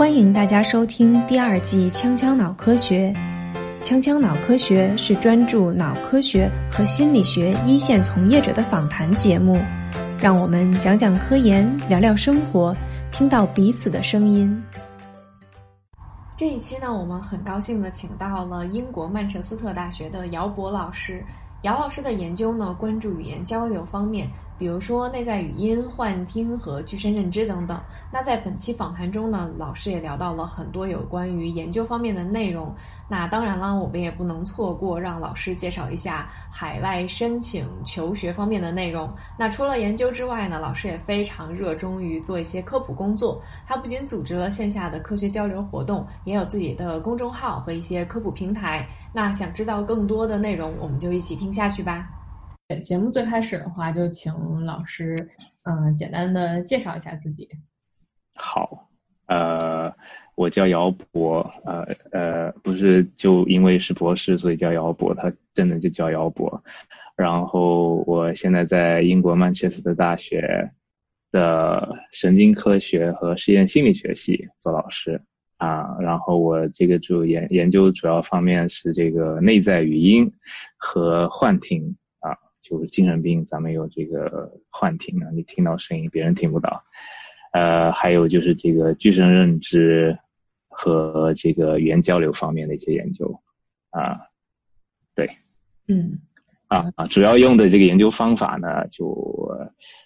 欢迎大家收听第二季《锵锵脑科学》。锵锵脑科学是专注脑科学和心理学一线从业者的访谈节目，让我们讲讲科研，聊聊生活，听到彼此的声音。这一期呢，我们很高兴的请到了英国曼彻斯特大学的姚博老师。姚老师的研究呢，关注语言交流方面。比如说内在语音、幻听和具身认知等等。那在本期访谈中呢，老师也聊到了很多有关于研究方面的内容。那当然了，我们也不能错过让老师介绍一下海外申请求学方面的内容。那除了研究之外呢，老师也非常热衷于做一些科普工作。他不仅组织了线下的科学交流活动，也有自己的公众号和一些科普平台。那想知道更多的内容，我们就一起听下去吧。节目最开始的话，就请老师，嗯，简单的介绍一下自己。好，呃，我叫姚博，呃呃，不是就因为是博士所以叫姚博，他真的就叫姚博。然后我现在在英国曼彻斯特大学的神经科学和实验心理学系做老师啊。然后我这个主研研究主要方面是这个内在语音和幻听。就是精神病，咱们有这个幻听啊，你听到声音，别人听不到。呃，还有就是这个具身认知和这个语言交流方面的一些研究啊，对，嗯，啊啊，主要用的这个研究方法呢，就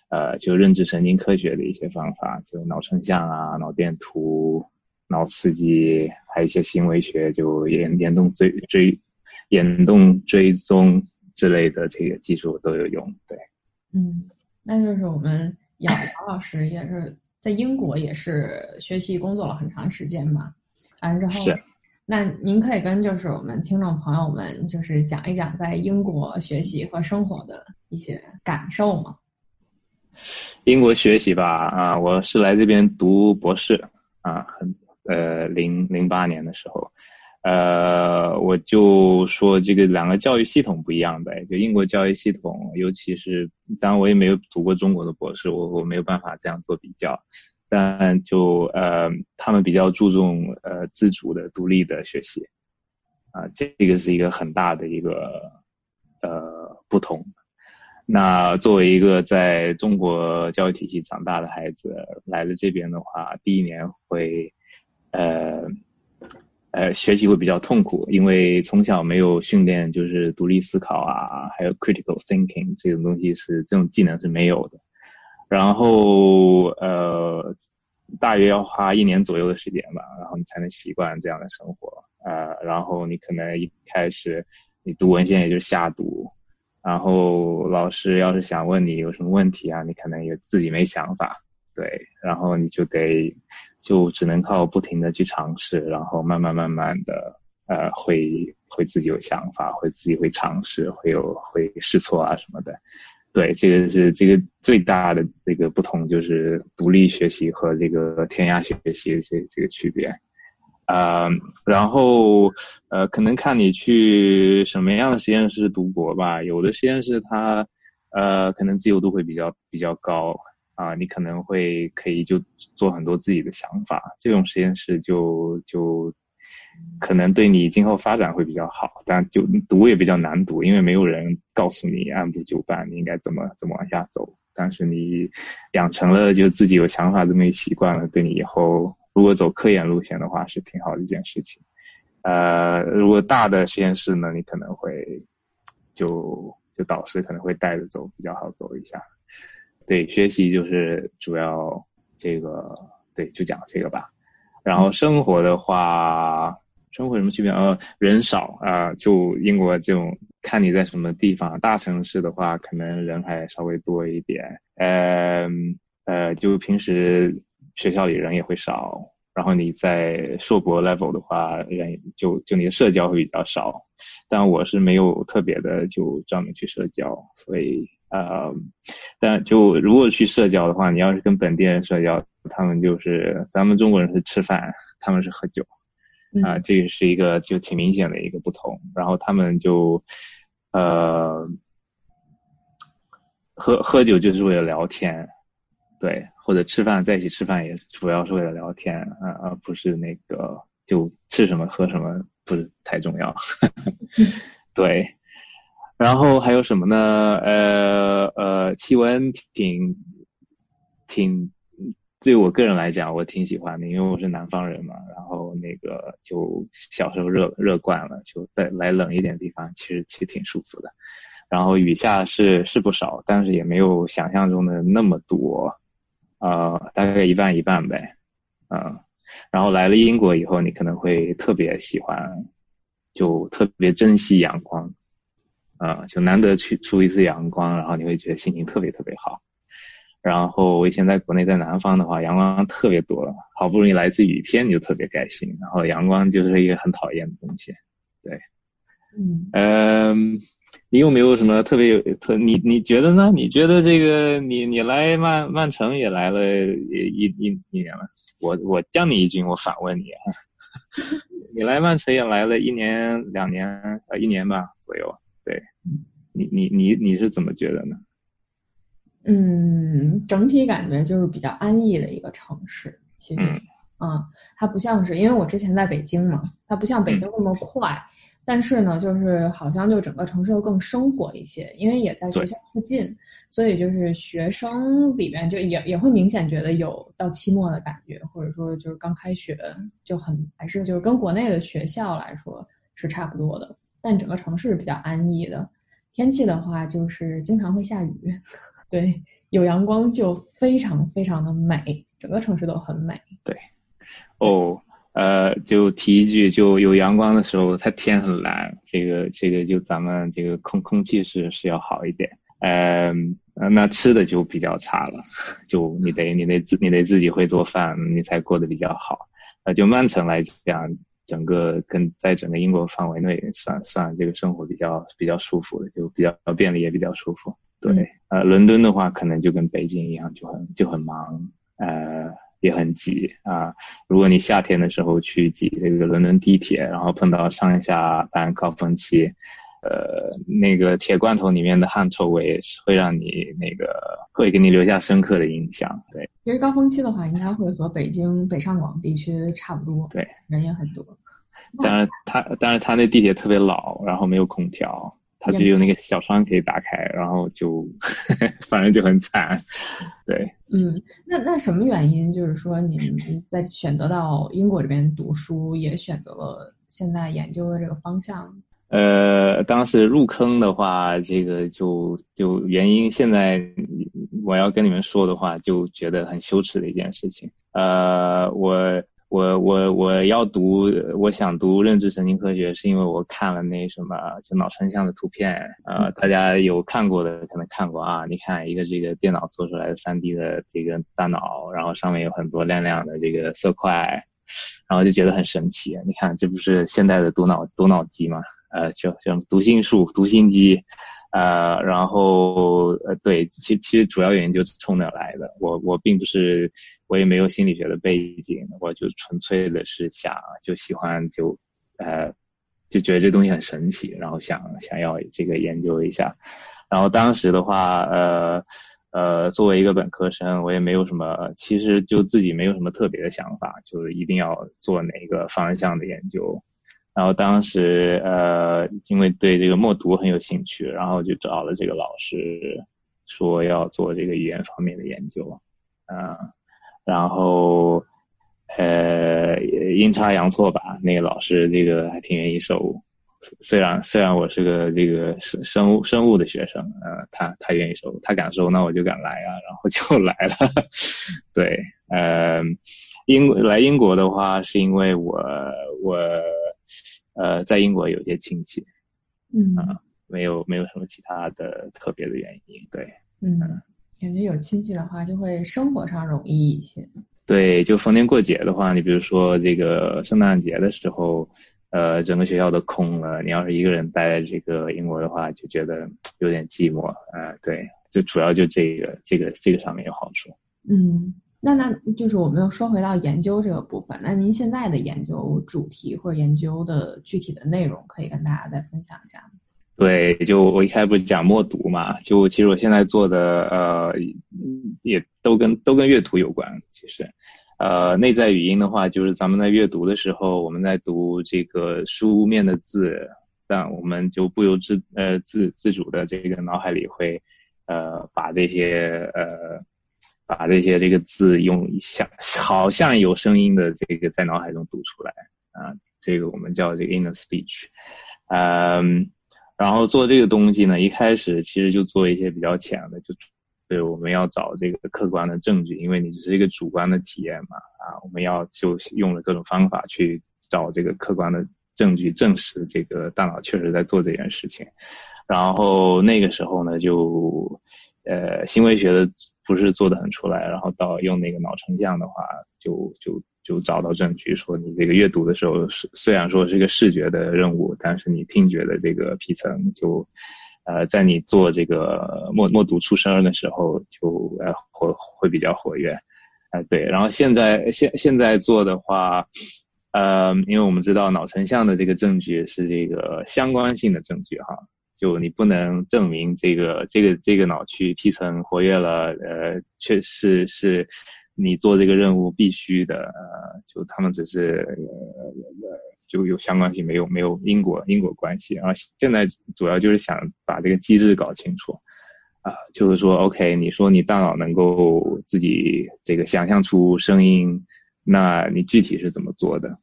呃就认知神经科学的一些方法，就脑成像啊、脑电图、脑刺激，还有一些行为学，就眼眼动追追眼动追踪。之类的这个技术都有用，对，嗯，那就是我们杨杨老师也是在英国也是学习工作了很长时间嘛，完之后，是，那您可以跟就是我们听众朋友们就是讲一讲在英国学习和生活的一些感受吗？英国学习吧，啊，我是来这边读博士，啊，很呃零零八年的时候。呃，我就说这个两个教育系统不一样呗，就英国教育系统，尤其是，当然我也没有读过中国的博士，我我没有办法这样做比较，但就呃，他们比较注重呃自主的、独立的学习，啊，这个是一个很大的一个呃不同。那作为一个在中国教育体系长大的孩子，来了这边的话，第一年会呃。呃，学习会比较痛苦，因为从小没有训练，就是独立思考啊，还有 critical thinking 这种东西是这种技能是没有的。然后呃，大约要花一年左右的时间吧，然后你才能习惯这样的生活。呃，然后你可能一开始你读文献也就瞎读，然后老师要是想问你有什么问题啊，你可能也自己没想法。对，然后你就得，就只能靠不停的去尝试，然后慢慢慢慢的，呃，会会自己有想法，会自己会尝试，会有会试错啊什么的。对，这个是这个最大的这个不同，就是独立学习和这个天涯学习这这个区别。啊，然后呃，可能看你去什么样的实验室读博吧，有的实验室它呃可能自由度会比较比较高。啊，你可能会可以就做很多自己的想法，这种实验室就就可能对你今后发展会比较好，但就读也比较难读，因为没有人告诉你按部就班，你应该怎么怎么往下走。但是你养成了就自己有想法这么一习惯了，对你以后如果走科研路线的话是挺好的一件事情。呃，如果大的实验室呢，你可能会就就导师可能会带着走，比较好走一下。对，学习就是主要这个，对，就讲这个吧。然后生活的话，生活什么区别？呃，人少啊，就英国这种，看你在什么地方。大城市的话，可能人还稍微多一点。呃呃，就平时学校里人也会少。然后你在硕博 level 的话，人就就你的社交会比较少。但我是没有特别的就专门去社交，所以。呃，但就如果去社交的话，你要是跟本地人社交，他们就是咱们中国人是吃饭，他们是喝酒，啊，这个是一个就挺明显的一个不同。然后他们就呃喝喝酒就是为了聊天，对，或者吃饭在一起吃饭也主要是为了聊天，呃，而不是那个就吃什么喝什么不是太重要。对，然后还有什么呢？呃呃，气温挺挺。对我个人来讲，我挺喜欢的，因为我是南方人嘛。然后那个就小时候热热惯了，就在来冷一点地方，其实其实挺舒服的。然后雨下是是不少，但是也没有想象中的那么多，呃，大概一半一半呗，嗯。然后来了英国以后，你可能会特别喜欢，就特别珍惜阳光，嗯，就难得去出一次阳光，然后你会觉得心情特别特别好。然后我以前在国内，在南方的话，阳光特别多，好不容易来一次雨天，你就特别开心。然后阳光就是一个很讨厌的东西，对，嗯，嗯，你有没有什么特别有特？你你觉得呢？你觉得这个你你来曼曼城也来了一一一年了，我我将你一军，我反问你啊，你来曼城也来了一年两年呃一年吧左右，对，你你你你是怎么觉得呢？嗯，整体感觉就是比较安逸的一个城市。其实，啊，它不像是因为我之前在北京嘛，它不像北京那么快。但是呢，就是好像就整个城市都更生活一些，因为也在学校附近，所以就是学生里面就也也会明显觉得有到期末的感觉，或者说就是刚开学就很还是就是跟国内的学校来说是差不多的。但整个城市比较安逸的，天气的话就是经常会下雨。对，有阳光就非常非常的美，整个城市都很美。对，哦，呃，就提一句，就有阳光的时候，它天很蓝，这个这个就咱们这个空空气是是要好一点。嗯，那吃的就比较差了，就你得你得自你得自己会做饭，你才过得比较好。呃，就曼城来讲，整个跟在整个英国范围内算算这个生活比较比较舒服的，就比较便利也比较舒服。对，呃，伦敦的话可能就跟北京一样，就很就很忙，呃，也很挤啊。如果你夏天的时候去挤这个伦敦地铁，然后碰到上下班高峰期，呃，那个铁罐头里面的汗臭味是会让你那个会给你留下深刻的印象。对，其实高峰期的话，应该会和北京北上广地区差不多。对，人也很多。但是它，但是它那地铁特别老，然后没有空调。它只有那个小窗可以打开，然后就 反正就很惨，对。嗯，那那什么原因？就是说您在选择到英国这边读书，也选择了现在研究的这个方向？呃，当时入坑的话，这个就就原因，现在我要跟你们说的话，就觉得很羞耻的一件事情。呃，我。我我我要读，我想读认知神经科学，是因为我看了那什么，就脑成像的图片，呃，大家有看过的可能看过啊。你看一个这个电脑做出来的三 D 的这个大脑，然后上面有很多亮亮的这个色块，然后就觉得很神奇。你看，这不是现代的读脑读脑机吗？呃，就像读心术、读心机。呃，然后呃，对，其其实主要原因就冲那来的。我我并不是，我也没有心理学的背景，我就纯粹的是想就喜欢就，呃，就觉得这东西很神奇，然后想想要这个研究一下。然后当时的话，呃呃，作为一个本科生，我也没有什么，其实就自己没有什么特别的想法，就是一定要做哪个方向的研究。然后当时呃，因为对这个默读很有兴趣，然后就找了这个老师，说要做这个语言方面的研究，嗯，然后呃阴差阳错吧，那个老师这个还挺愿意收，虽然虽然我是个这个生生物生物的学生，呃，他他愿意收，他敢收，那我就敢来啊，然后就来了，对，呃，英来英国的话是因为我我。呃，在英国有些亲戚，嗯啊，没有没有什么其他的特别的原因，对，嗯，感觉有亲戚的话，就会生活上容易一些。对，就逢年过节的话，你比如说这个圣诞节的时候，呃，整个学校都空了，你要是一个人待在这个英国的话，就觉得有点寂寞，啊，对，就主要就这个这个这个上面有好处，嗯。那那就是我们又说回到研究这个部分。那您现在的研究主题或者研究的具体的内容，可以跟大家再分享一下吗？对，就我一开始不是讲默读嘛，就其实我现在做的呃，也都跟都跟阅读有关。其实，呃，内在语音的话，就是咱们在阅读的时候，我们在读这个书面的字，但我们就不由自呃自自主的这个脑海里会呃把这些呃把这些这个字用像好像有声音的这个在脑海中读出来啊，这个我们叫这个 inner speech，嗯。然后做这个东西呢，一开始其实就做一些比较浅的，就对我们要找这个客观的证据，因为你只是一个主观的体验嘛，啊，我们要就用了各种方法去找这个客观的证据，证实这个大脑确实在做这件事情。然后那个时候呢，就呃行为学的不是做的很出来，然后到用那个脑成像的话，就就。就找到证据说，你这个阅读的时候是虽然说是一个视觉的任务，但是你听觉的这个皮层就，呃，在你做这个默默读出声的时候就呃活会比较活跃，呃对，然后现在现现在做的话，呃，因为我们知道脑成像的这个证据是这个相关性的证据哈，就你不能证明这个这个这个脑区皮层活跃了，呃，确实是。你做这个任务必须的，呃，就他们只是呃就有相关性，没有没有因果因果关系。然后现在主要就是想把这个机制搞清楚，啊，就是说，OK，你说你大脑能够自己这个想象出声音，那你具体是怎么做的？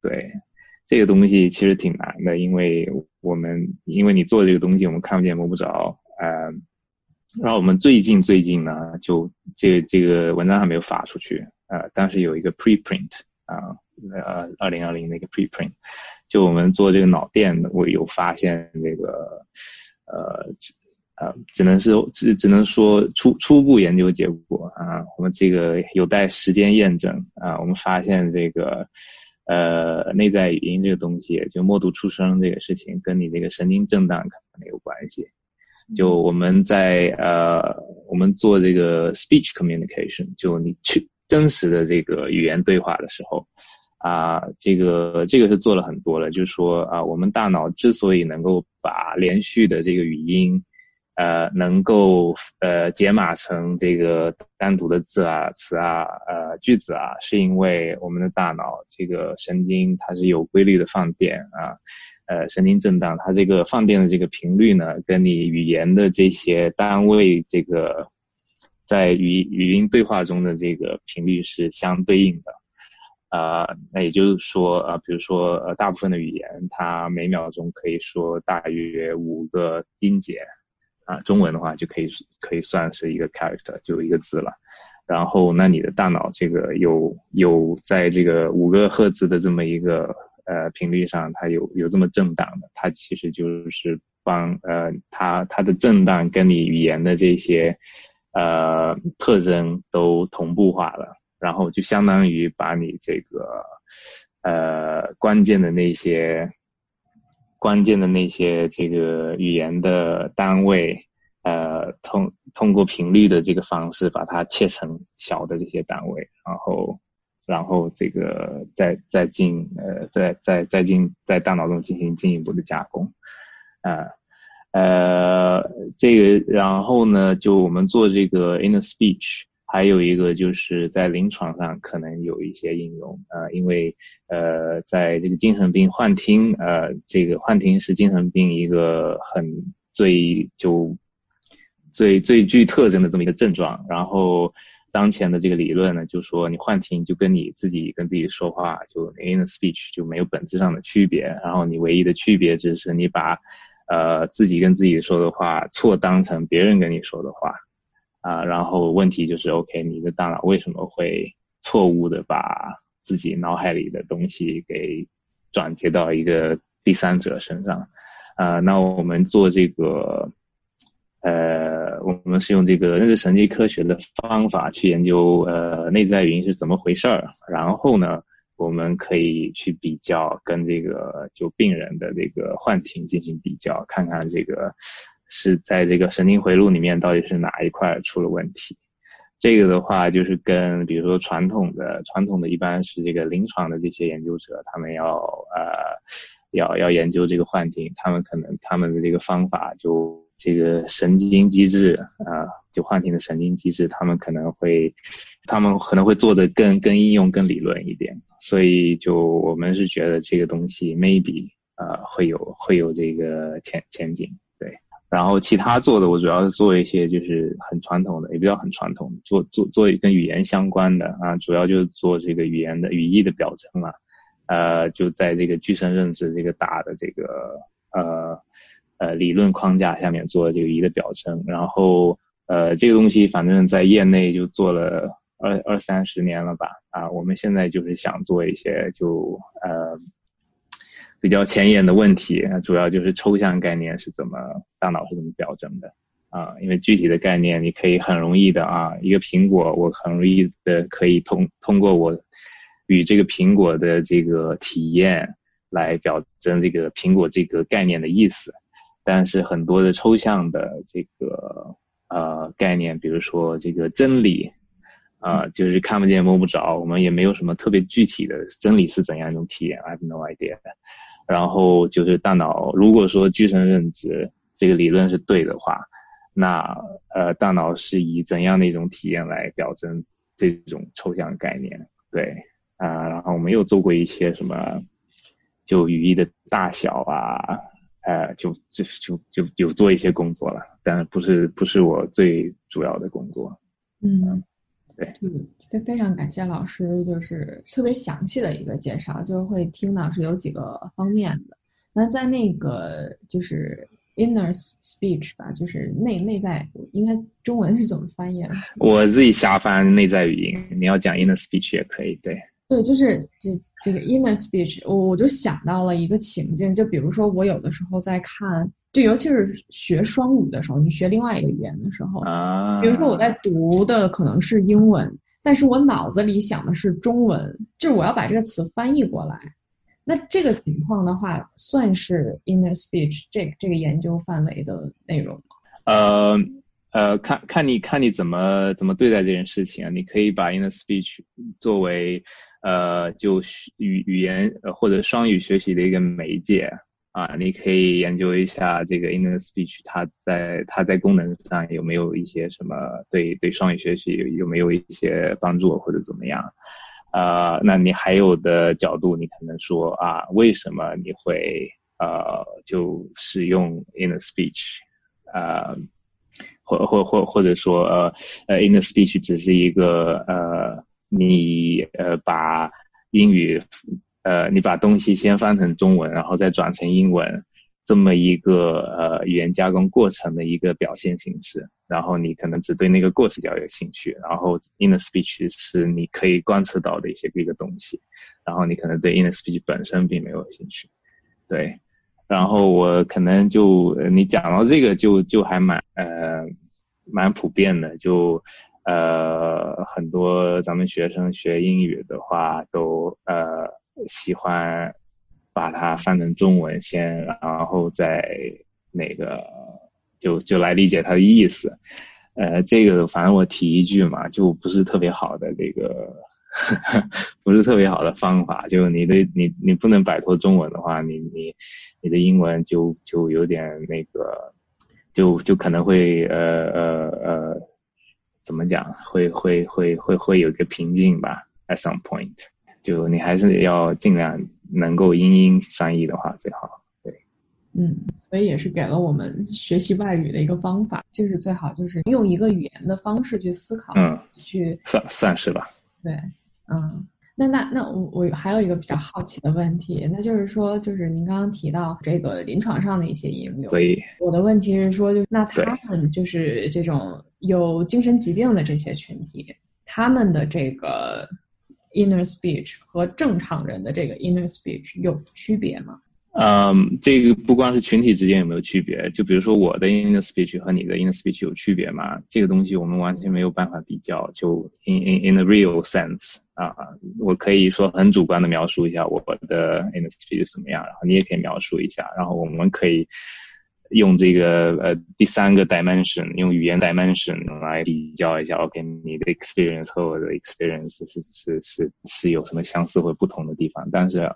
对，这个东西其实挺难的，因为我们因为你做这个东西，我们看不见摸不着，呃。然后我们最近最近呢，就这这个文章还没有发出去，呃，当时有一个 preprint 啊，呃，二零二零那个 preprint，就我们做这个脑电，我有发现这个，呃，呃，只能是只只能说初初步研究结果啊，我们这个有待时间验证啊，我们发现这个，呃，内在语音这个东西，就默读出声这个事情，跟你这个神经震荡可能有关系。就我们在呃，我们做这个 speech communication，就你去真实的这个语言对话的时候，啊，这个这个是做了很多了。就是说啊，我们大脑之所以能够把连续的这个语音，呃，能够呃解码成这个单独的字啊、词啊、呃句子啊，是因为我们的大脑这个神经它是有规律的放电啊。呃，神经震荡，它这个放电的这个频率呢，跟你语言的这些单位，这个在语语音对话中的这个频率是相对应的。啊，那也就是说，啊，比如说，呃，大部分的语言，它每秒钟可以说大约五个音节，啊，中文的话就可以可以算是一个 character，就一个字了。然后，那你的大脑这个有有在这个五个赫兹的这么一个。呃，频率上它有有这么震荡的，它其实就是帮呃，它它的震荡跟你语言的这些呃特征都同步化了，然后就相当于把你这个呃关键的那些关键的那些这个语言的单位呃通通过频率的这个方式把它切成小的这些单位，然后。然后这个再再进呃再再再进在大脑中进行进一步的加工，啊呃这个然后呢就我们做这个 inner speech，还有一个就是在临床上可能有一些应用啊，因为呃在这个精神病幻听呃这个幻听是精神病一个很最就最最具特征的这么一个症状，然后。当前的这个理论呢，就说你幻听就跟你自己跟自己说话，就 inner speech 就没有本质上的区别。然后你唯一的区别只是你把，呃，自己跟自己说的话错当成别人跟你说的话，啊，然后问题就是 OK，你的大脑为什么会错误的把自己脑海里的东西给转接到一个第三者身上？啊，那我们做这个。呃，我们是用这个认知神经科学的方法去研究呃内在语音是怎么回事儿，然后呢，我们可以去比较跟这个就病人的这个幻听进行比较，看看这个是在这个神经回路里面到底是哪一块出了问题。这个的话就是跟比如说传统的传统的一般是这个临床的这些研究者，他们要呃要要研究这个幻听，他们可能他们的这个方法就这个神经机制啊，就幻听的神经机制，他们可能会他们可能会做的更更应用更理论一点，所以就我们是觉得这个东西 maybe 呃会有会有这个前前景。然后其他做的，我主要是做一些就是很传统的，也比较很传统，做做做跟语言相关的啊，主要就是做这个语言的语义的表征嘛，呃，就在这个具身认知这个大的这个呃呃理论框架下面做这个语义的表征，然后呃这个东西反正在业内就做了二二三十年了吧，啊，我们现在就是想做一些就呃。比较前沿的问题，主要就是抽象概念是怎么大脑是怎么表征的啊？因为具体的概念你可以很容易的啊，一个苹果我很容易的可以通通过我与这个苹果的这个体验来表征这个苹果这个概念的意思，但是很多的抽象的这个呃概念，比如说这个真理啊，就是看不见摸不着，我们也没有什么特别具体的真理是怎样一种体验，I have no idea。然后就是大脑，如果说具身认知这个理论是对的话，那呃，大脑是以怎样的一种体验来表征这种抽象概念？对啊，然后我们又做过一些什么，就语义的大小啊，呃，就就就就有做一些工作了，但不是不是我最主要的工作。嗯，对，嗯。非非常感谢老师，就是特别详细的一个介绍，就会听到是有几个方面的。那在那个就是 inner speech 吧，就是内内在，应该中文是怎么翻译？我自己瞎翻内在语音，你要讲 inner speech 也可以，对。对，就是这这个 inner speech，我我就想到了一个情境，就比如说我有的时候在看，就尤其是学双语的时候，你学另外一个语言的时候，啊，比如说我在读的可能是英文。但是我脑子里想的是中文，就是我要把这个词翻译过来。那这个情况的话，算是 inner speech 这这个研究范围的内容吗？呃呃，看看你看你怎么怎么对待这件事情啊？你可以把 inner speech 作为呃就语语言或者双语学习的一个媒介。啊，你可以研究一下这个 inner speech，它在它在功能上有没有一些什么对对双语学习有有没有一些帮助或者怎么样？啊，那你还有的角度，你可能说啊，为什么你会呃就使用 inner speech？啊，或或或或者说呃呃 inner speech 只是一个呃你呃把英语。呃，你把东西先翻成中文，然后再转成英文，这么一个呃语言加工过程的一个表现形式。然后你可能只对那个过程比较有兴趣，然后 inner speech 是你可以观测到的一些一个东西，然后你可能对 inner speech 本身并没有兴趣。对，然后我可能就你讲到这个就就还蛮呃蛮普遍的，就呃很多咱们学生学英语的话都呃。喜欢把它翻成中文先，然后再那个就就来理解它的意思。呃，这个反正我提一句嘛，就不是特别好的这个，不是特别好的方法。就你的你你不能摆脱中文的话，你你你的英文就就有点那个，就就可能会呃呃呃，怎么讲？会会会会会有一个瓶颈吧，at some point。就你还是要尽量能够英英翻译的话最好，对，嗯，所以也是给了我们学习外语的一个方法，就是最好就是用一个语言的方式去思考，嗯，去算算是吧，对，嗯，那那那我我还有一个比较好奇的问题，那就是说，就是您刚刚提到这个临床上的一些应用，所以。我的问题是说，就那他们就是这种有精神疾病的这些群体，他们的这个。Inner speech 和正常人的这个 inner speech 有区别吗？嗯，这个不光是群体之间有没有区别，就比如说我的 inner speech 和你的 inner speech 有区别吗？这个东西我们完全没有办法比较。就 in in in the real sense 啊，我可以说很主观的描述一下我的 inner speech 怎么样，然后你也可以描述一下，然后我们可以。用这个呃第三个 dimension，用语言 dimension 来比较一下，OK，你的 experience 和我的 experience 是是是是有什么相似或不同的地方？但是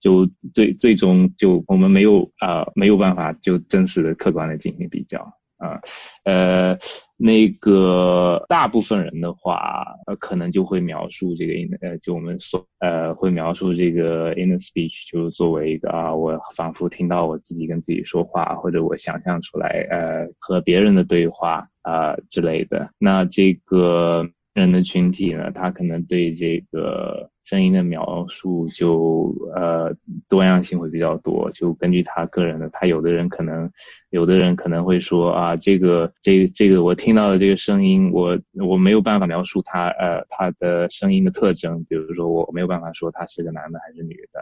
就最最终就我们没有啊没有办法就真实的客观的进行比较。啊，呃，那个大部分人的话，呃，可能就会描述这个 in，呃，就我们所，呃，会描述这个 inner speech，就是作为一个啊，我仿佛听到我自己跟自己说话，或者我想象出来，呃，和别人的对话啊之类的。那这个人的群体呢，他可能对这个。声音的描述就呃多样性会比较多，就根据他个人的，他有的人可能，有的人可能会说啊，这个这这个我听到的这个声音，我我没有办法描述他呃他的声音的特征，比如说我没有办法说他是个男的还是女的，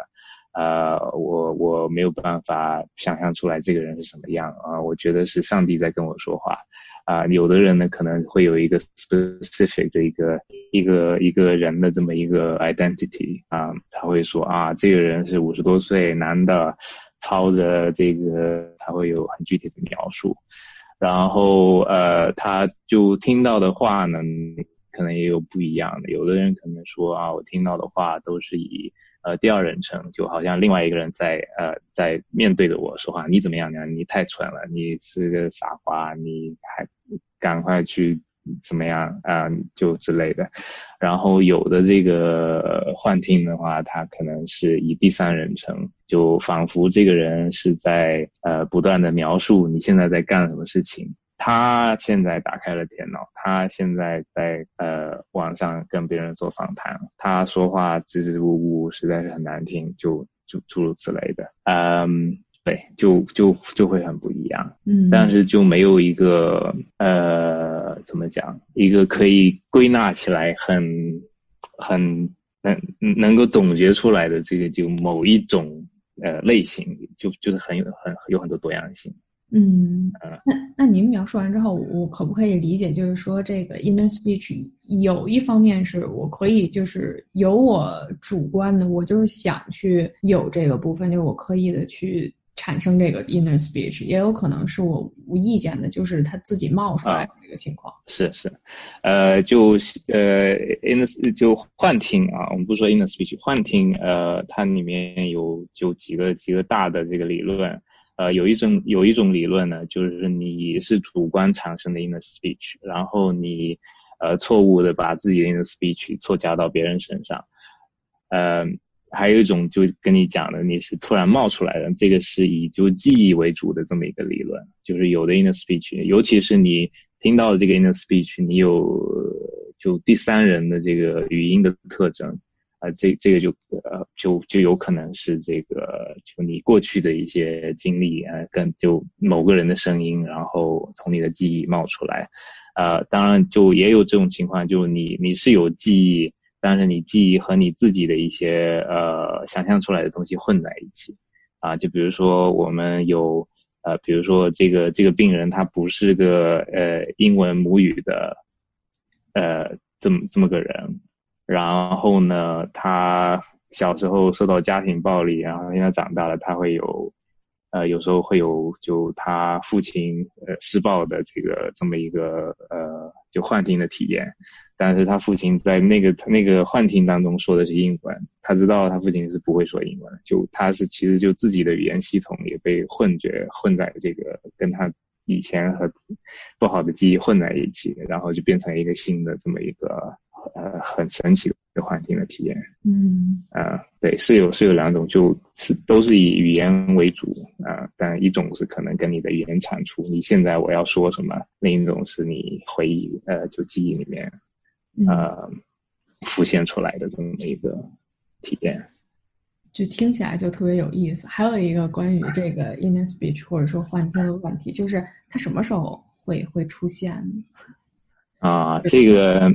呃我我没有办法想象出来这个人是什么样啊，我觉得是上帝在跟我说话。啊，有的人呢可能会有一个 specific 的一个一个一个人的这么一个 identity 啊，他会说啊，这个人是五十多岁男的，操着这个，他会有很具体的描述，然后呃，他就听到的话呢。可能也有不一样的，有的人可能说啊，我听到的话都是以呃第二人称，就好像另外一个人在呃在面对着我说话，你怎么样呢？你太蠢了，你是个傻瓜，你还赶快去怎么样啊？就之类的。然后有的这个幻听的话，他可能是以第三人称，就仿佛这个人是在呃不断的描述你现在在干什么事情。他现在打开了电脑，他现在在呃网上跟别人做访谈，他说话支支吾吾，实在是很难听，就就诸如此类的，嗯，对，就就就会很不一样，嗯，但是就没有一个呃怎么讲，一个可以归纳起来很很能能够总结出来的这个就某一种呃类型，就就是很有很有很多多样性。嗯，那那您描述完之后，我可不可以理解，就是说这个 inner speech 有一方面是我可以就是有我主观的，我就是想去有这个部分，就是我刻意的去产生这个 inner speech，也有可能是我无意间的，就是他自己冒出来的这个情况。是是，呃，就呃 inner 就幻听啊，我们不说 inner speech，幻听，呃，它里面有就几个几个大的这个理论。呃，有一种有一种理论呢，就是你是主观产生的 inner speech，然后你呃错误的把自己的 inner speech 错加到别人身上。呃，还有一种就跟你讲的，你是突然冒出来的，这个是以就记忆为主的这么一个理论，就是有的 inner speech，尤其是你听到的这个 inner speech，你有就第三人的这个语音的特征。啊，这这个就呃就就有可能是这个，就你过去的一些经历啊，跟就某个人的声音，然后从你的记忆冒出来，呃，当然就也有这种情况，就你你是有记忆，但是你记忆和你自己的一些呃想象出来的东西混在一起，啊，就比如说我们有呃，比如说这个这个病人他不是个呃英文母语的呃这么这么个人。然后呢，他小时候受到家庭暴力，然后现在长大了，他会有，呃，有时候会有就他父亲呃施暴的这个这么一个呃就幻听的体验，但是他父亲在那个那个幻听当中说的是英文，他知道他父亲是不会说英文，就他是其实就自己的语言系统也被混觉混在这个跟他以前和不好的记忆混在一起，然后就变成一个新的这么一个。呃，很神奇的环境的体验。嗯，啊，对，是有是有两种，就是都是以语言为主啊，但一种是可能跟你的语言产出，你现在我要说什么；另一种是你回忆，呃，就记忆里面，呃，浮现出来的这么一个体验。就听起来就特别有意思。还有一个关于这个 inner speech 或者说幻听的问题，就是它什么时候会会出现？啊，这个。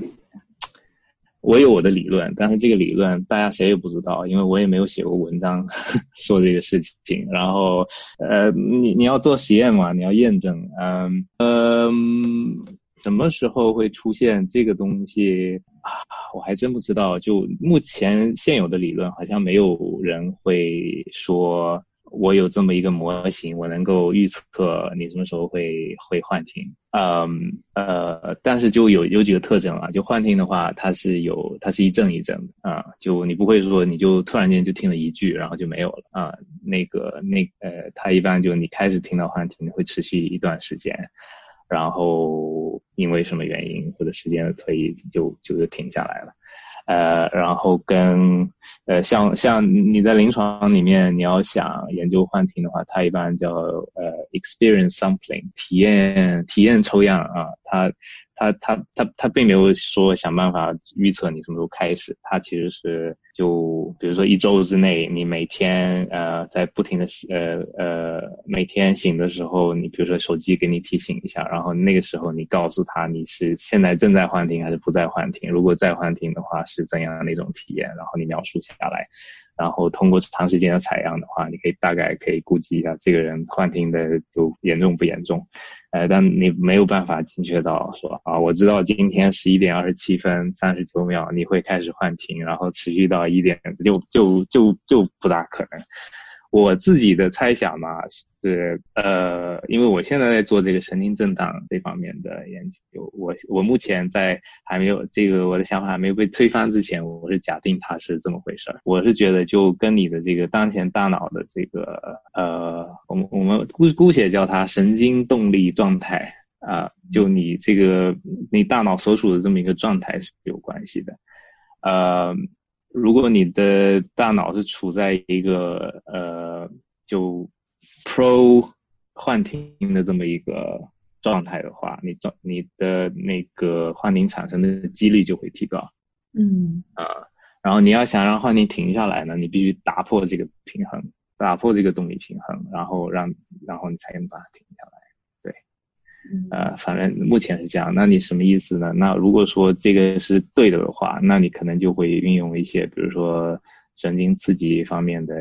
我有我的理论，但是这个理论大家谁也不知道，因为我也没有写过文章 说这个事情。然后，呃，你你要做实验嘛，你要验证，嗯嗯，什么时候会出现这个东西啊？我还真不知道。就目前现有的理论，好像没有人会说我有这么一个模型，我能够预测你什么时候会会幻听。嗯呃，但是就有有几个特征啊，就幻听的话，它是有它是一阵一阵的啊，就你不会说你就突然间就听了一句，然后就没有了啊。那个那呃，它一般就你开始听到幻听会持续一段时间，然后因为什么原因或者时间的推移，就就就停下来了。呃，然后跟呃，像像你在临床里面，你要想研究幻听的话，它一般叫呃，experience sampling，体验体验抽样啊，它。他他他他并没有说想办法预测你什么时候开始，他其实是就比如说一周之内，你每天呃在不停的呃呃每天醒的时候，你比如说手机给你提醒一下，然后那个时候你告诉他你是现在正在幻听还是不在幻听，如果在幻听的话是怎样的一种体验，然后你描述下来，然后通过长时间的采样的话，你可以大概可以估计一下这个人幻听的就严重不严重。呃，但你没有办法精确到说啊，我知道今天十一点二十七分三十九秒你会开始幻听，然后持续到一点，就就就就不大可能。我自己的猜想嘛是，呃，因为我现在在做这个神经震荡这方面的研究，我我目前在还没有这个我的想法还没有被推翻之前，我是假定它是这么回事儿。我是觉得就跟你的这个当前大脑的这个呃，我们我们姑姑且叫它神经动力状态啊，就你这个你大脑所处的这么一个状态是有关系的，呃。如果你的大脑是处在一个呃就 pro 幻听的这么一个状态的话，你状你的那个幻听产生的几率就会提高。嗯啊，然后你要想让幻听停下来呢，你必须打破这个平衡，打破这个动力平衡，然后让然后你才能把它停下来。呃，反正目前是这样。那你什么意思呢？那如果说这个是对的的话，那你可能就会运用一些，比如说神经刺激方面的，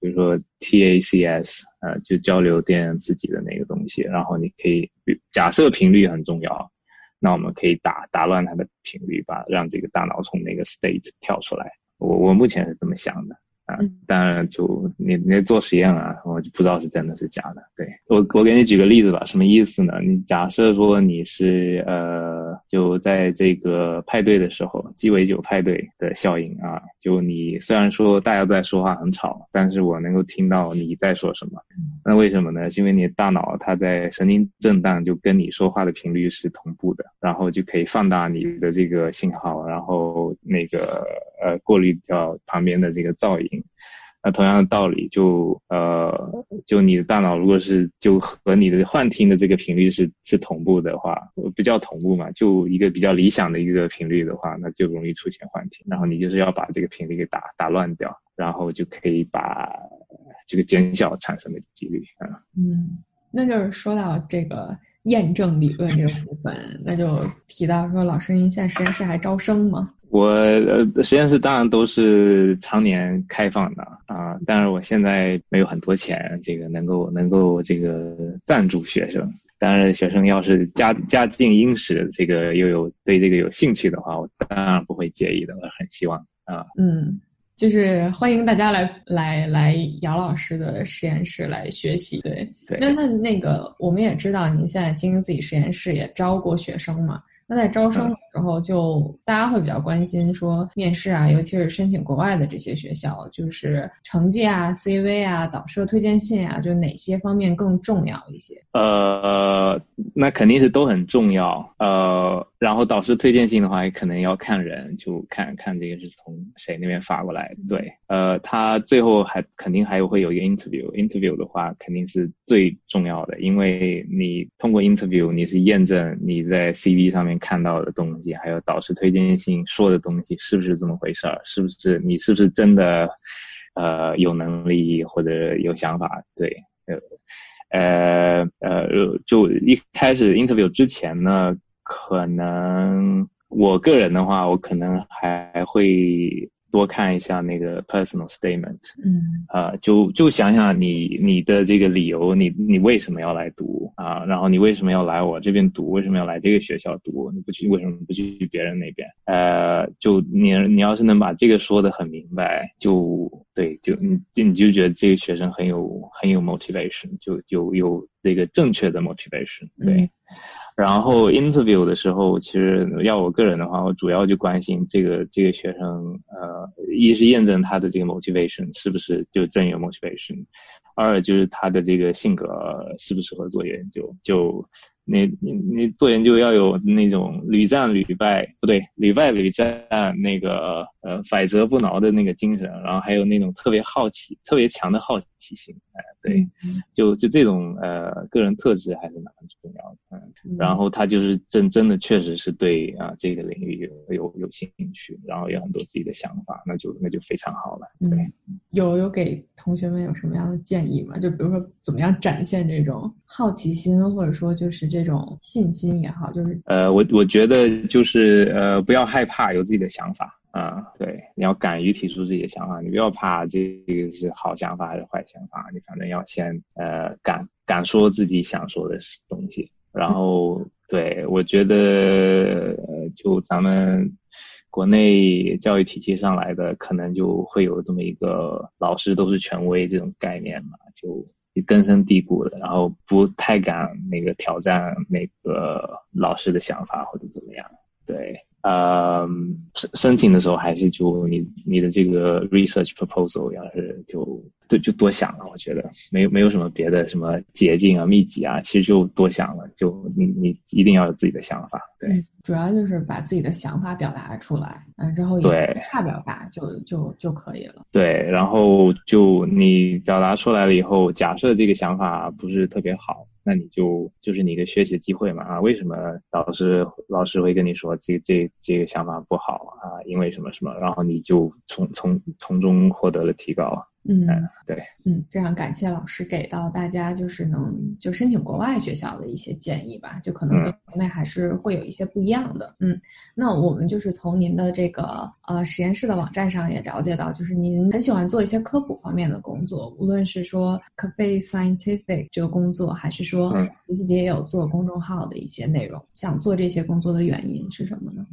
比如说 TACS，呃，就交流电刺激的那个东西。然后你可以假设频率很重要，那我们可以打打乱它的频率，把让这个大脑从那个 state 跳出来。我我目前是这么想的。啊，当然就你你做实验啊，我就不知道是真的是假的。对我我给你举个例子吧，什么意思呢？你假设说你是呃，就在这个派对的时候，鸡尾酒派对的效应啊，就你虽然说大家都在说话很吵，但是我能够听到你在说什么。那为什么呢？是因为你大脑它在神经震荡，就跟你说话的频率是同步的，然后就可以放大你的这个信号，然后那个呃过滤掉旁边的这个噪音。那同样的道理，就呃，就你的大脑如果是就和你的幻听的这个频率是是同步的话，不叫同步嘛，就一个比较理想的一个频率的话，那就容易出现幻听。然后你就是要把这个频率给打打乱掉，然后就可以把这个减小产生的几率啊。嗯，那就是说到这个验证理论这个部分，那就提到说，老师您现在实验室还招生吗？我呃实验室当然都是常年开放的啊，但是我现在没有很多钱，这个能够能够这个赞助学生。当然，学生要是家家境殷实，这个又有对这个有兴趣的话，我当然不会介意的。我很希望啊，嗯，就是欢迎大家来来来姚老师的实验室来学习。对，对。那那那个我们也知道，您现在经营自己实验室，也招过学生嘛。那在招生的时候，就大家会比较关心说面试啊，尤其是申请国外的这些学校，就是成绩啊、CV 啊、导师的推荐信啊，就哪些方面更重要一些？呃，那肯定是都很重要。呃，然后导师推荐信的话，也可能要看人，就看看这个是从谁那边发过来。对，呃，他最后还肯定还有会有一个 interview，interview 的话肯定是最重要的，因为你通过 interview，你是验证你在 CV 上面。看到的东西，还有导师推荐信说的东西，是不是这么回事儿？是不是你是不是真的，呃，有能力或者有想法？对，呃，呃，就一开始 interview 之前呢，可能我个人的话，我可能还会多看一下那个 personal statement，嗯，啊，就就想想你你的这个理由，你你为什么要来读啊？然后你为什么要来我这边读？为什么要来这个学校读？你不去为什么不去别人那边？呃，就你你要是能把这个说的很明白，就对，就你你就觉得这个学生很有很有 motivation，就就有这个正确的 motivation，对。然后 interview 的时候，其实要我个人的话，我主要就关心这个这个学生，呃，一是验证他的这个 motivation 是不是就真有 motivation，二就是他的这个性格适不适合做研究。就你你你做研究要有那种屡战屡败，不对，屡败屡战那个呃百折不挠的那个精神，然后还有那种特别好奇、特别强的好奇心，哎，对，就就这种呃个人特质还是蛮重要的。嗯，然后他就是真真的确实是对啊这个领域有有有兴趣，然后有很多自己的想法，那就那就非常好了。对，有有给同学们有什么样的建议吗？就比如说怎么样展现这种好奇心，或者说就是这种信心也好，就是呃，我我觉得就是呃不要害怕有自己的想法。啊，对，你要敢于提出自己的想法，你不要怕这个是好想法还是坏想法，你反正要先呃敢敢说自己想说的东西。然后，对我觉得，呃就咱们国内教育体系上来的，可能就会有这么一个老师都是权威这种概念嘛，就根深蒂固的，然后不太敢那个挑战那个老师的想法或者怎么样，对。呃，申申请的时候还是就你你的这个 research proposal 要是就就就多想了，我觉得没有没有什么别的什么捷径啊秘籍啊，其实就多想了，就你你一定要有自己的想法，对，主要就是把自己的想法表达出来，嗯，之后对差表达就就就可以了，对，然后就你表达出来了以后，假设这个想法不是特别好。那你就就是你的学习机会嘛啊？为什么老师老师会跟你说这这这个想法不好啊？因为什么什么？然后你就从从从中获得了提高。嗯，对，嗯，非常感谢老师给到大家就是能就申请国外学校的一些建议吧，就可能跟国内还是会有一些不一样的。嗯，那我们就是从您的这个呃实验室的网站上也了解到，就是您很喜欢做一些科普方面的工作，无论是说 Cafe Scientific 这个工作，还是说你自己也有做公众号的一些内容，想做这些工作的原因是什么呢？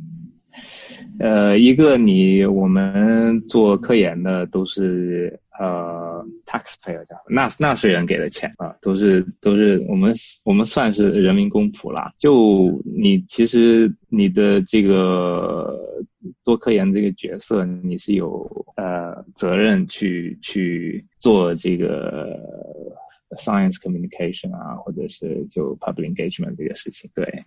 呃，一个你我们做科研的都是呃 taxpayer 叫纳纳税人给的钱啊，都是都是我们我们算是人民公仆啦。就你其实你的这个做科研这个角色，你是有呃责任去去做这个 science communication 啊，或者是就 public engagement 这个事情。对，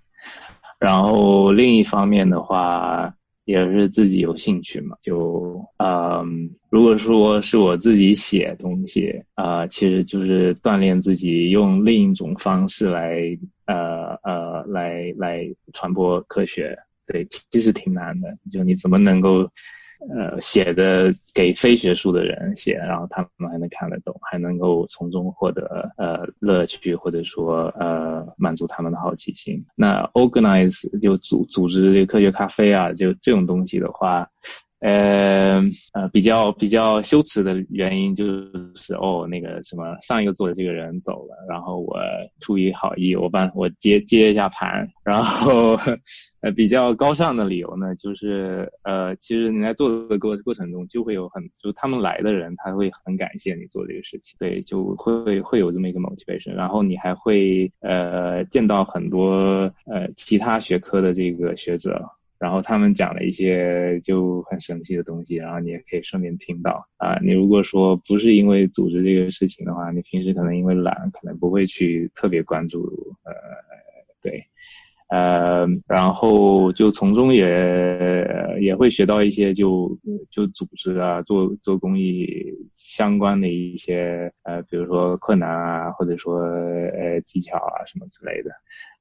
然后另一方面的话。也是自己有兴趣嘛，就嗯，如果说是我自己写东西啊，其实就是锻炼自己用另一种方式来呃呃来来传播科学，对，其实挺难的，就你怎么能够。呃，写的给非学术的人写，然后他们还能看得懂，还能够从中获得呃乐趣，或者说呃满足他们的好奇心。那 organize 就组组织这个科学咖啡啊，就这种东西的话。呃呃，比较比较羞耻的原因就是哦，那个什么，上一个做的这个人走了，然后我出于好意，我帮我接接一下盘，然后呃比较高尚的理由呢，就是呃其实你在做的过过程中就会有很就他们来的人他会很感谢你做这个事情，对，就会会有这么一个 motivation，然后你还会呃见到很多呃其他学科的这个学者。然后他们讲了一些就很神奇的东西，然后你也可以顺便听到啊。你如果说不是因为组织这个事情的话，你平时可能因为懒，可能不会去特别关注。呃，对，呃，然后就从中也也会学到一些就就组织啊，做做公益相关的一些呃，比如说困难啊，或者说呃技巧啊什么之类的。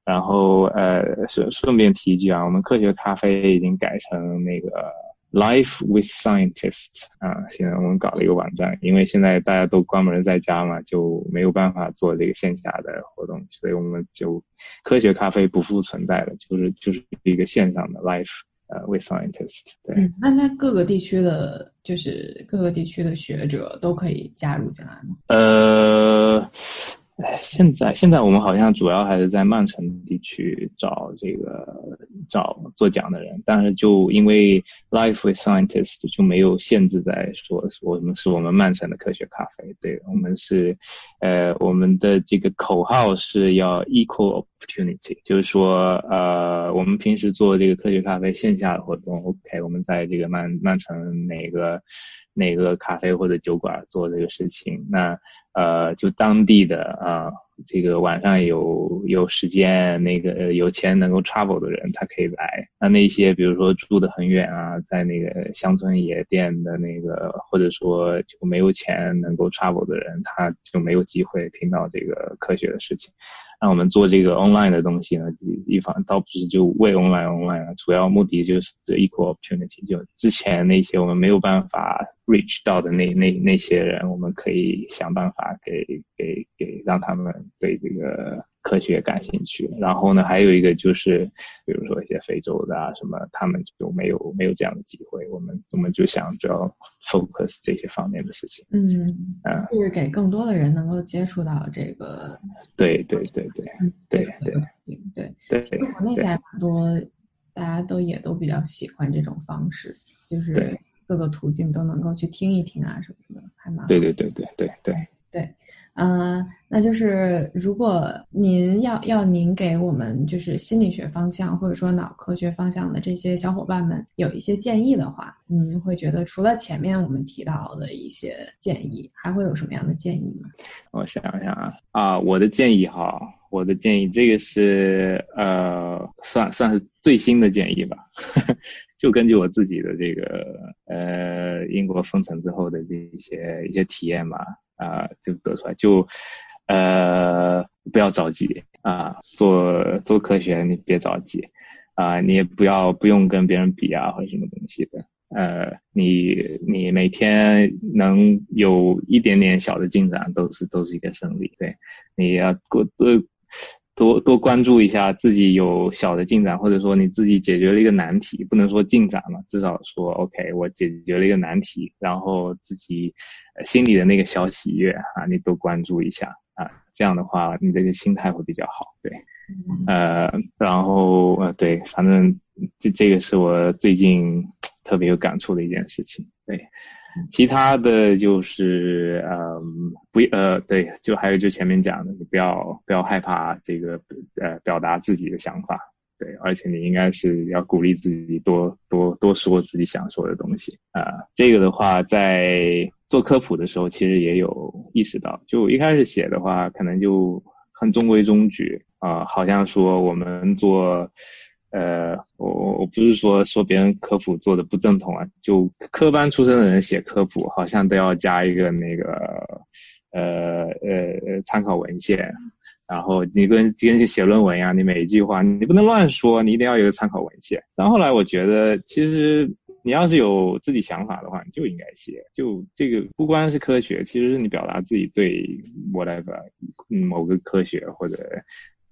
然后呃顺顺便提一句啊，我们科学咖啡已经改成那个 Life with Scientists 啊，现在我们搞了一个网站，因为现在大家都关门在家嘛，就没有办法做这个线下的活动，所以我们就科学咖啡不复存在了，就是就是一个线上的 Life 呃，with scientists，。对，嗯，那那各个地区的，就是各个地区的学者都可以加入进来吗？呃。哎，现在现在我们好像主要还是在曼城地区找这个找做讲的人，但是就因为 Life with Scientists 就没有限制在说我们是我们曼城的科学咖啡，对我们是，呃，我们的这个口号是要 Equal Opportunity，就是说，呃，我们平时做这个科学咖啡线下的活动，OK，我们在这个曼曼城哪个哪个咖啡或者酒馆做这个事情，那。呃，就当地的啊，这个晚上有有时间，那个有钱能够 travel 的人，他可以来。那那些比如说住的很远啊，在那个乡村野店的那个，或者说就没有钱能够 travel 的人，他就没有机会听到这个科学的事情。那我们做这个 online 的东西呢，一方倒不是就为 online online，主要目的就是 equal opportunity。就之前那些我们没有办法 reach 到的那那那些人，我们可以想办法给给给让他们对这个。科学感兴趣，然后呢，还有一个就是，比如说一些非洲的啊什么，他们就没有没有这样的机会，我们我们就想主要 focus 这些方面的事情。嗯，啊，就是给更多的人能够接触到这个。对对对对对对对对。其实国内现在蛮多，大家都也都比较喜欢这种方式，就是各个途径都能够去听一听啊什么的，还蛮。对对对对对对对。嗯，那就是如果您要要您给我们就是心理学方向或者说脑科学方向的这些小伙伴们有一些建议的话，您会觉得除了前面我们提到的一些建议，还会有什么样的建议吗？我想想啊，啊，我的建议哈，我的建议这个是呃，算算是最新的建议吧，就根据我自己的这个呃英国封城之后的这一些一些体验嘛。啊，就得出来，就，呃，不要着急啊，做做科学你别着急，啊，你也不要不用跟别人比啊或者什么东西的，呃，你你每天能有一点点小的进展都是都是一个胜利，对，你要过多。多多关注一下自己有小的进展，或者说你自己解决了一个难题，不能说进展了，至少说 OK，我解决了一个难题，然后自己心里的那个小喜悦啊，你多关注一下啊，这样的话你这个心态会比较好，对，呃，然后呃对，反正这这个是我最近特别有感触的一件事情，对。其他的就是，嗯，不，呃，对，就还有就前面讲的，你不要不要害怕这个，呃，表达自己的想法，对，而且你应该是要鼓励自己多多多说自己想说的东西啊。这个的话，在做科普的时候，其实也有意识到，就一开始写的话，可能就很中规中矩啊，好像说我们做。呃，我我不是说说别人科普做的不正统啊，就科班出身的人写科普，好像都要加一个那个呃呃参考文献，然后你跟跟写论文一样，你每一句话你不能乱说，你一定要有个参考文献。但后来我觉得，其实你要是有自己想法的话，你就应该写。就这个不光是科学，其实是你表达自己对 whatever 某个科学或者。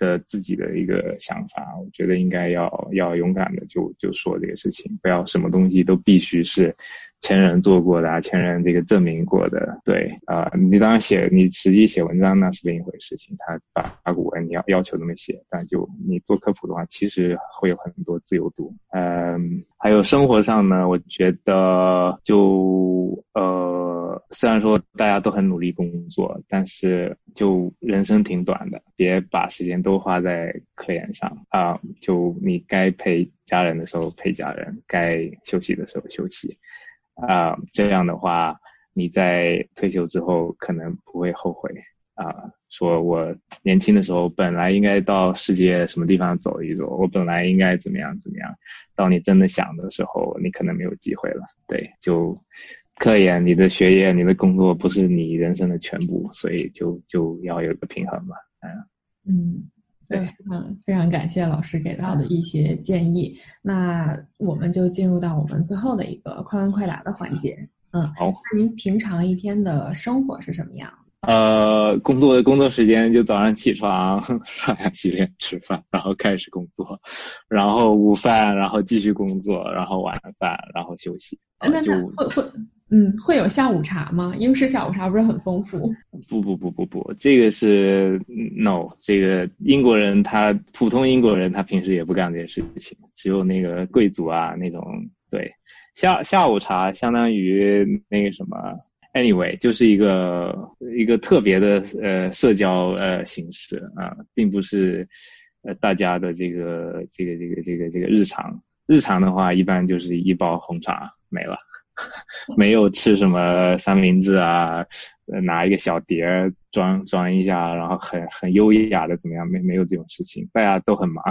的自己的一个想法，我觉得应该要要勇敢的就就说这个事情，不要什么东西都必须是前人做过的啊，前人这个证明过的。对啊，你当然写你实际写文章那是另一回事情，他把把古文你要要求那么写，但就你做科普的话，其实会有很多自由度。嗯，还有生活上呢，我觉得就呃。虽然说大家都很努力工作，但是就人生挺短的，别把时间都花在科研上啊！就你该陪家人的时候陪家人，该休息的时候休息啊！这样的话，你在退休之后可能不会后悔啊！说我年轻的时候本来应该到世界什么地方走一走，我本来应该怎么样怎么样，到你真的想的时候，你可能没有机会了。对，就。科研，你的学业、你的工作不是你人生的全部，所以就就要有一个平衡嘛。嗯嗯，对，非常非常感谢老师给到的一些建议。那我们就进入到我们最后的一个快问快答的环节。嗯，好。那您平常一天的生活是什么样？呃，工作的工作时间就早上起床 刷牙洗脸吃饭，然后开始工作，然后午饭，然后继续工作，然后晚饭，然后休息。那那会会嗯会有下午茶吗？英式下午茶不是很丰富？不不不不不，这个是 no，这个英国人他普通英国人他平时也不干这些事情，只有那个贵族啊那种对下下午茶相当于那个什么。Anyway，就是一个一个特别的呃社交呃形式啊，并不是呃大家的这个这个这个这个这个日常日常的话，一般就是一包红茶没了。没有吃什么三明治啊，拿一个小碟儿装装一下，然后很很优雅的怎么样？没没有这种事情，大家都很忙，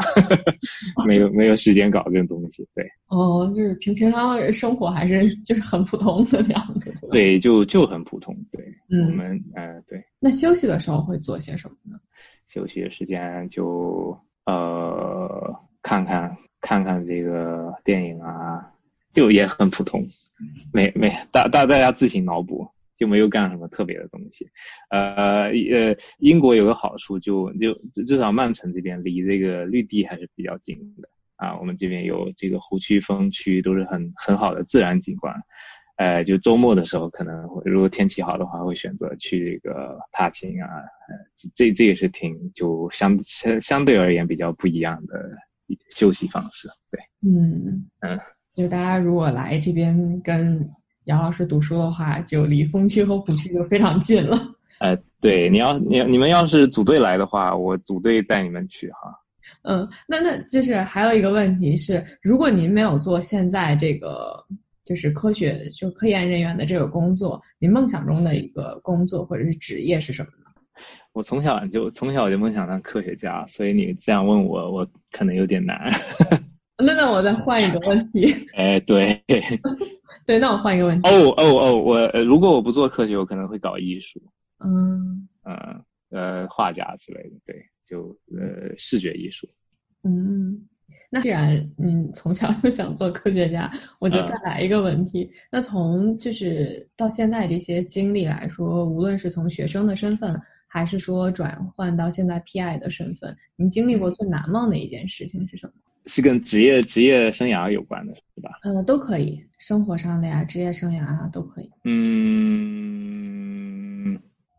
没有没有时间搞这种东西。对，哦，就是平平常生活还是就是很普通的样子，对对，就就很普通。对，嗯，我们呃对。那休息的时候会做些什么呢？休息的时间就呃看看看看这个电影啊。就也很普通，没没大大大家自行脑补，就没有干什么特别的东西。呃呃，英国有个好处，就就至少曼城这边离这个绿地还是比较近的啊。我们这边有这个湖区、风区，都是很很好的自然景观。呃，就周末的时候，可能如果天气好的话，会选择去这个踏青啊。这这也是挺就相相相对而言比较不一样的休息方式。对，嗯嗯。就大家如果来这边跟杨老师读书的话，就离风区和湖区就非常近了。呃，对，你要你你们要是组队来的话，我组队带你们去哈。嗯，那那就是还有一个问题是，如果您没有做现在这个就是科学就科研人员的这个工作，您梦想中的一个工作或者是职业是什么呢？我从小就从小就梦想当科学家，所以你这样问我，我可能有点难。那那我再换一个问题。哎，对，对，那我换一个问题。哦哦哦，我如果我不做科学，我可能会搞艺术。嗯嗯呃，画家之类的，对，就呃视觉艺术。嗯，那既然你从小就想做科学家，我就再来一个问题。那从就是到现在这些经历来说，无论是从学生的身份，还是说转换到现在 PI 的身份，您经历过最难忘的一件事情是什么？是跟职业职业生涯有关的，是吧？呃，都可以，生活上的呀，职业生涯啊，都可以。嗯，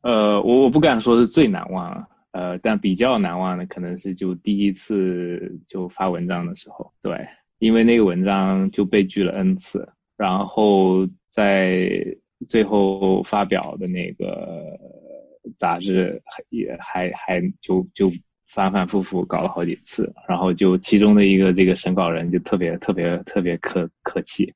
呃，我我不敢说是最难忘，呃，但比较难忘的可能是就第一次就发文章的时候，对，因为那个文章就被拒了 N 次，然后在最后发表的那个杂志也还还就就。反反复复搞了好几次，然后就其中的一个这个审稿人就特别特别特别客客气，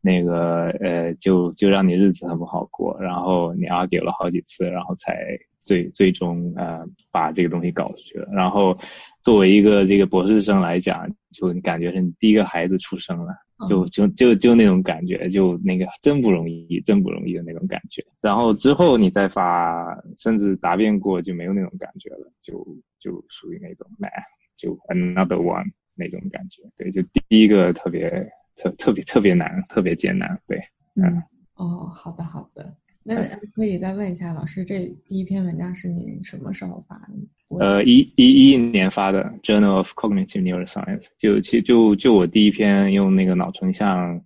那个呃就就让你日子很不好过，然后你 argue 了好几次，然后才最最终呃把这个东西搞出去了。然后作为一个这个博士生来讲，就你感觉是你第一个孩子出生了。就就就就那种感觉，就那个真不容易，真不容易的那种感觉。然后之后你再发，甚至答辩过就没有那种感觉了，就就属于那种 man，就 another one 那种感觉。对，就第一个特别特特别特别难，特别艰难。对，嗯，哦，好的好的。那可以再问一下老师，这第一篇文章是您什么时候发的？呃，一一一年发的《Journal of Cognitive Neuroscience》，就其就就我第一篇用那个脑成像，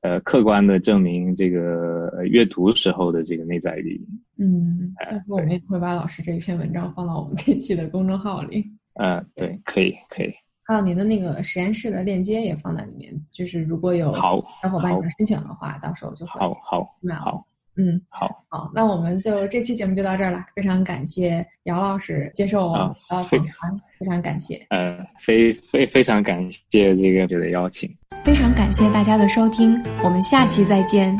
呃，客观的证明这个阅读时候的这个内在语音。嗯，到时候我们也会把老师这一篇文章放到我们这期的公众号里。嗯，对，可以可以。还有您的那个实验室的链接也放在里面，就是如果有好小伙伴想申请的话，到时候就好好好。嗯，好，好，那我们就这期节目就到这儿了。非常感谢姚老师接受我们的访谈，非常感谢。呃，非非非常感谢这个这个邀请，非常感谢大家的收听，我们下期再见。